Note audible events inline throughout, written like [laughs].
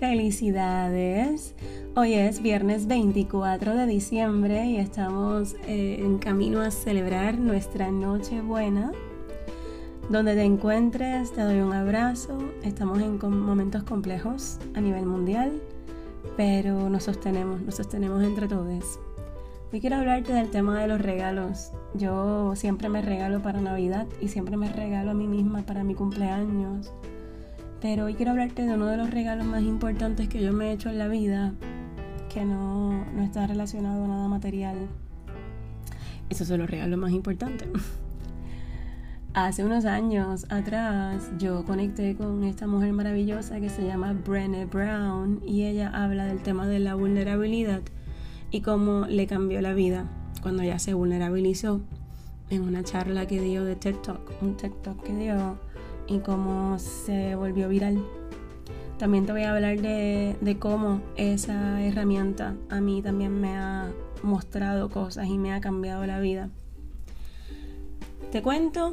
Felicidades. Hoy es viernes 24 de diciembre y estamos eh, en camino a celebrar nuestra noche buena. Donde te encuentres, te doy un abrazo. Estamos en momentos complejos a nivel mundial, pero nos sostenemos, nos sostenemos entre todos. Hoy quiero hablarte del tema de los regalos. Yo siempre me regalo para Navidad y siempre me regalo a mí misma para mi cumpleaños pero hoy quiero hablarte de uno de los regalos más importantes que yo me he hecho en la vida, que no, no está relacionado a nada material. Esos son los regalos más importantes. [laughs] Hace unos años atrás yo conecté con esta mujer maravillosa que se llama Brené Brown y ella habla del tema de la vulnerabilidad y cómo le cambió la vida cuando ella se vulnerabilizó en una charla que dio de TED Talk, un TED Talk que dio y cómo se volvió viral. También te voy a hablar de, cómo esa herramienta a mí también me ha mostrado cosas y me ha cambiado la vida. Te cuento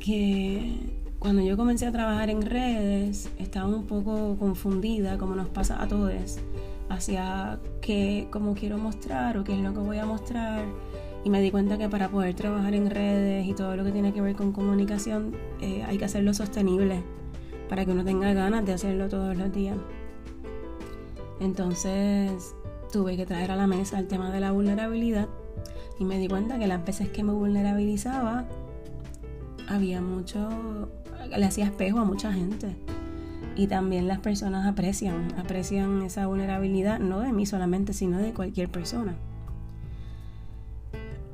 que cuando yo comencé a trabajar en redes estaba un poco confundida, como nos pasa a todos, hacia qué, cómo quiero mostrar o qué es lo que voy a mostrar y me di cuenta que para poder trabajar en redes y todo lo que tiene que ver con comunicación eh, hay que hacerlo sostenible para que uno tenga ganas de hacerlo todos los días. Entonces tuve que traer a la mesa el tema de la vulnerabilidad y me di cuenta que las veces que me vulnerabilizaba había mucho, le hacía espejo a mucha gente. Y también las personas aprecian, aprecian esa vulnerabilidad, no de mí solamente, sino de cualquier persona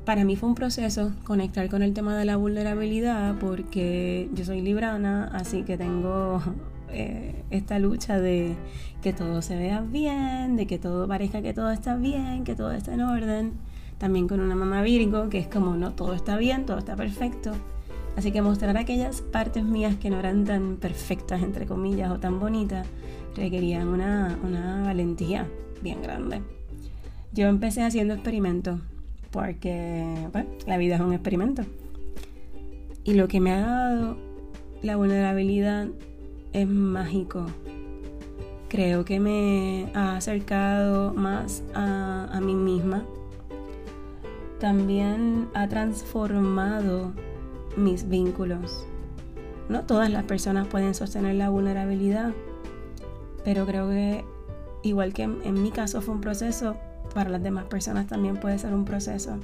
para mí fue un proceso conectar con el tema de la vulnerabilidad porque yo soy librana, así que tengo [laughs] eh, esta lucha de que todo se vea bien, de que todo parezca que todo está bien, que todo está en orden. También con una mamá Virgo, que es como no, todo está bien, todo está perfecto. Así que mostrar aquellas partes mías que no eran tan perfectas, entre comillas, o tan bonitas, requerían una, una valentía bien grande. Yo empecé haciendo experimentos porque la vida es un experimento. Y lo que me ha dado la vulnerabilidad es mágico. Creo que me ha acercado más a, a mí misma. También ha transformado mis vínculos. No todas las personas pueden sostener la vulnerabilidad, pero creo que igual que en mi caso fue un proceso, para las demás personas también puede ser un proceso.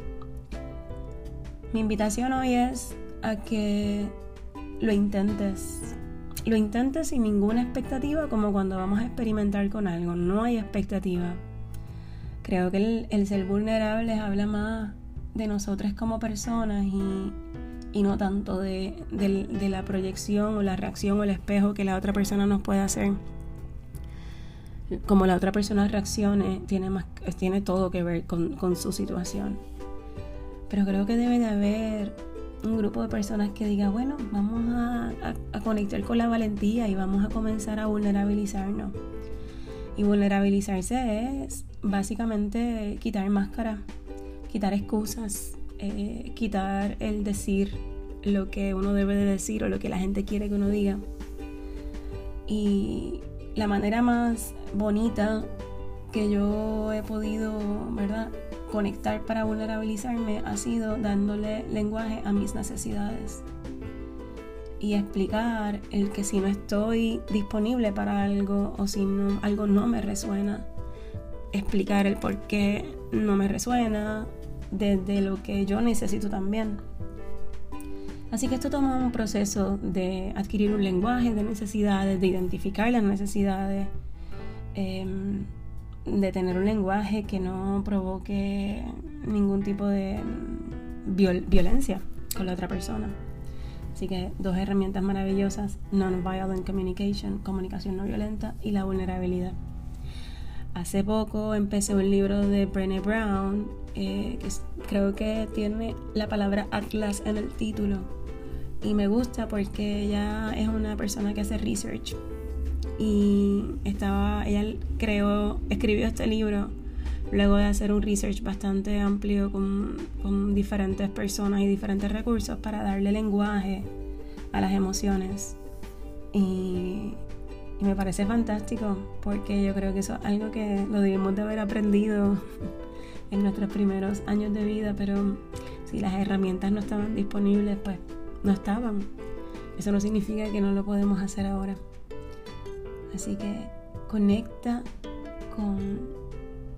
Mi invitación hoy es a que lo intentes. Lo intentes sin ninguna expectativa como cuando vamos a experimentar con algo. No hay expectativa. Creo que el, ser vulnerable habla más de nosotros como personas y, no tanto de, de la proyección o la reacción o el espejo que la otra persona nos puede hacer como la otra persona reaccione, tiene, más, tiene todo que ver con, su situación. Pero creo que debe de haber un grupo de personas que diga, bueno, vamos a, conectar con la valentía y vamos a comenzar a vulnerabilizarnos. Y vulnerabilizarse es básicamente quitar máscara, quitar excusas, eh, quitar el decir lo que uno debe de decir o lo que la gente quiere que uno diga. Y la manera más bonita que yo he podido, ¿verdad? Conectar para vulnerabilizarme ha sido dándole lenguaje a mis necesidades y explicar el que si no estoy disponible para algo o si no, algo no me resuena, explicar el por qué no me resuena desde lo que yo necesito también. Así que esto toma un proceso de adquirir un lenguaje de necesidades, de identificar las necesidades, em, de tener un lenguaje que no provoque ningún tipo de violencia con la otra persona. Así que dos herramientas maravillosas, non-violent communication, comunicación no violenta y la vulnerabilidad. Hace poco empecé un libro de Brené Brown, eh, que creo que tiene la palabra Atlas en el título. Y me gusta porque ella es una persona que hace research. Y estaba ella creó escribió este libro luego de hacer un research bastante amplio con, con diferentes personas y diferentes recursos para darle lenguaje a las emociones. Y Y me parece fantástico porque yo creo que eso es algo que lo debemos de haber aprendido [laughs] en nuestros primeros años de vida, pero si las herramientas no estaban disponibles, pues no estaban. Eso no significa que no lo podemos hacer ahora. Así que conecta con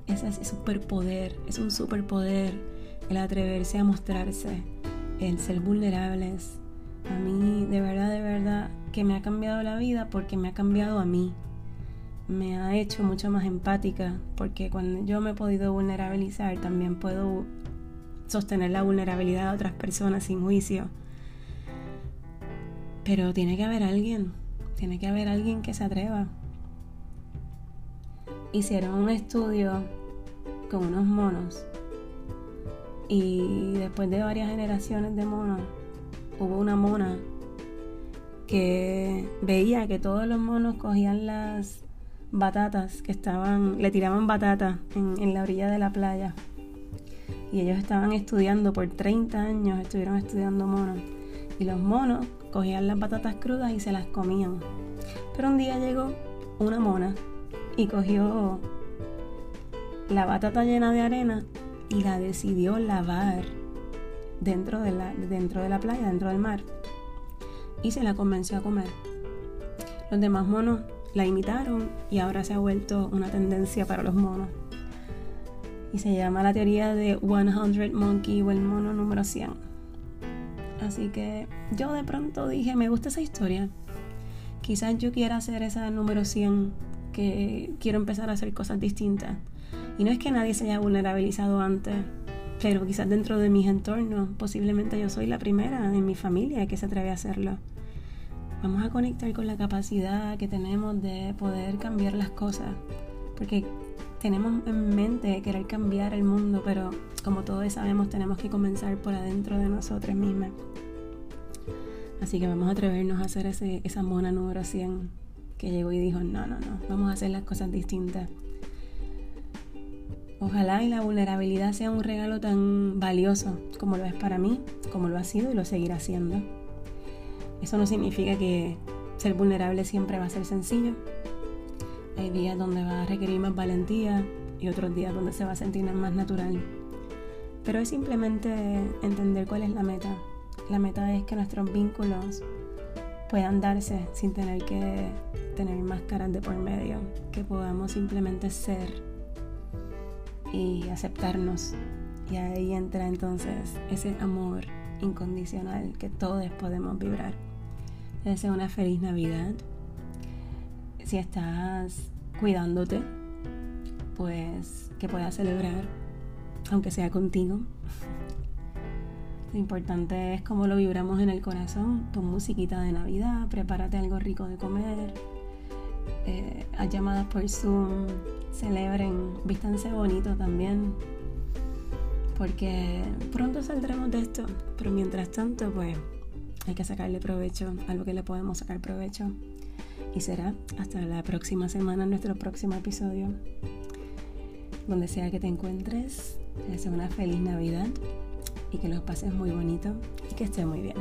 ese superpoder, es un superpoder el atreverse a mostrarse, el ser vulnerables. A mí de verdad, de verdad que me ha cambiado la vida porque me ha cambiado a mí. Me ha hecho mucho más empática porque cuando yo me he podido vulnerabilizar también puedo sostener la vulnerabilidad de otras personas sin juicio. Pero tiene que haber alguien, tiene que haber alguien que se atreva. Hicieron un estudio con unos monos y después de varias generaciones de monos hubo una mona que veía que todos los monos cogían las batatas que estaban, le tiraban batatas en, en la orilla de la playa y ellos estaban estudiando por 30 años, estuvieron estudiando monos. Y los monos cogían las patatas crudas y se las comían. Pero un día llegó una mona y cogió la batata llena de arena y la decidió lavar dentro de la, dentro de la playa, dentro del mar. Y se la convenció a comer. Los demás monos la imitaron y ahora se ha vuelto una tendencia para los monos y se llama la teoría de 100 Monkey o el mono número 100. Así que yo de pronto dije, me gusta esa historia. Quizás yo quiera hacer esa número 100, que quiero empezar a hacer cosas distintas. Y no es que nadie se haya vulnerabilizado antes, pero quizás dentro de mis entornos, posiblemente yo soy la primera en mi familia que se atreve a hacerlo. Vamos a conectar con la capacidad que tenemos de poder cambiar las cosas, porque tenemos en mente querer cambiar el mundo, pero como todos sabemos tenemos que comenzar por adentro de nosotros mismos. Así que vamos a atrevernos a hacer ese, esa mona número 100 que llegó y dijo, no, no, no, vamos a hacer las cosas distintas. Ojalá y la vulnerabilidad sea un regalo tan valioso como lo es para mí, como lo ha sido y lo seguirá siendo. Eso no significa que ser vulnerable siempre va a ser sencillo, hay días donde va a requerir más valentía y otros días donde se va a sentir más natural. Pero es simplemente entender cuál es la meta. La meta es que nuestros vínculos puedan darse sin tener que tener máscaras de por medio, que podamos simplemente ser y aceptarnos. Y ahí entra entonces ese amor incondicional que todos podemos vibrar. Les deseo una feliz Navidad si estás cuidándote, pues que puedas celebrar, aunque sea contigo. Lo importante es cómo lo vibramos en el corazón. Pon musiquita de Navidad, prepárate algo rico de comer, eh, haz llamadas por Zoom, celebren, vístanse bonito también, porque pronto saldremos de esto, pero mientras tanto, pues hay que sacarle provecho a lo que le podemos sacar provecho. Y será hasta la próxima semana, nuestro próximo episodio. Donde sea que te encuentres, te deseo una feliz Navidad y que los pases muy bonito y que esté muy bien.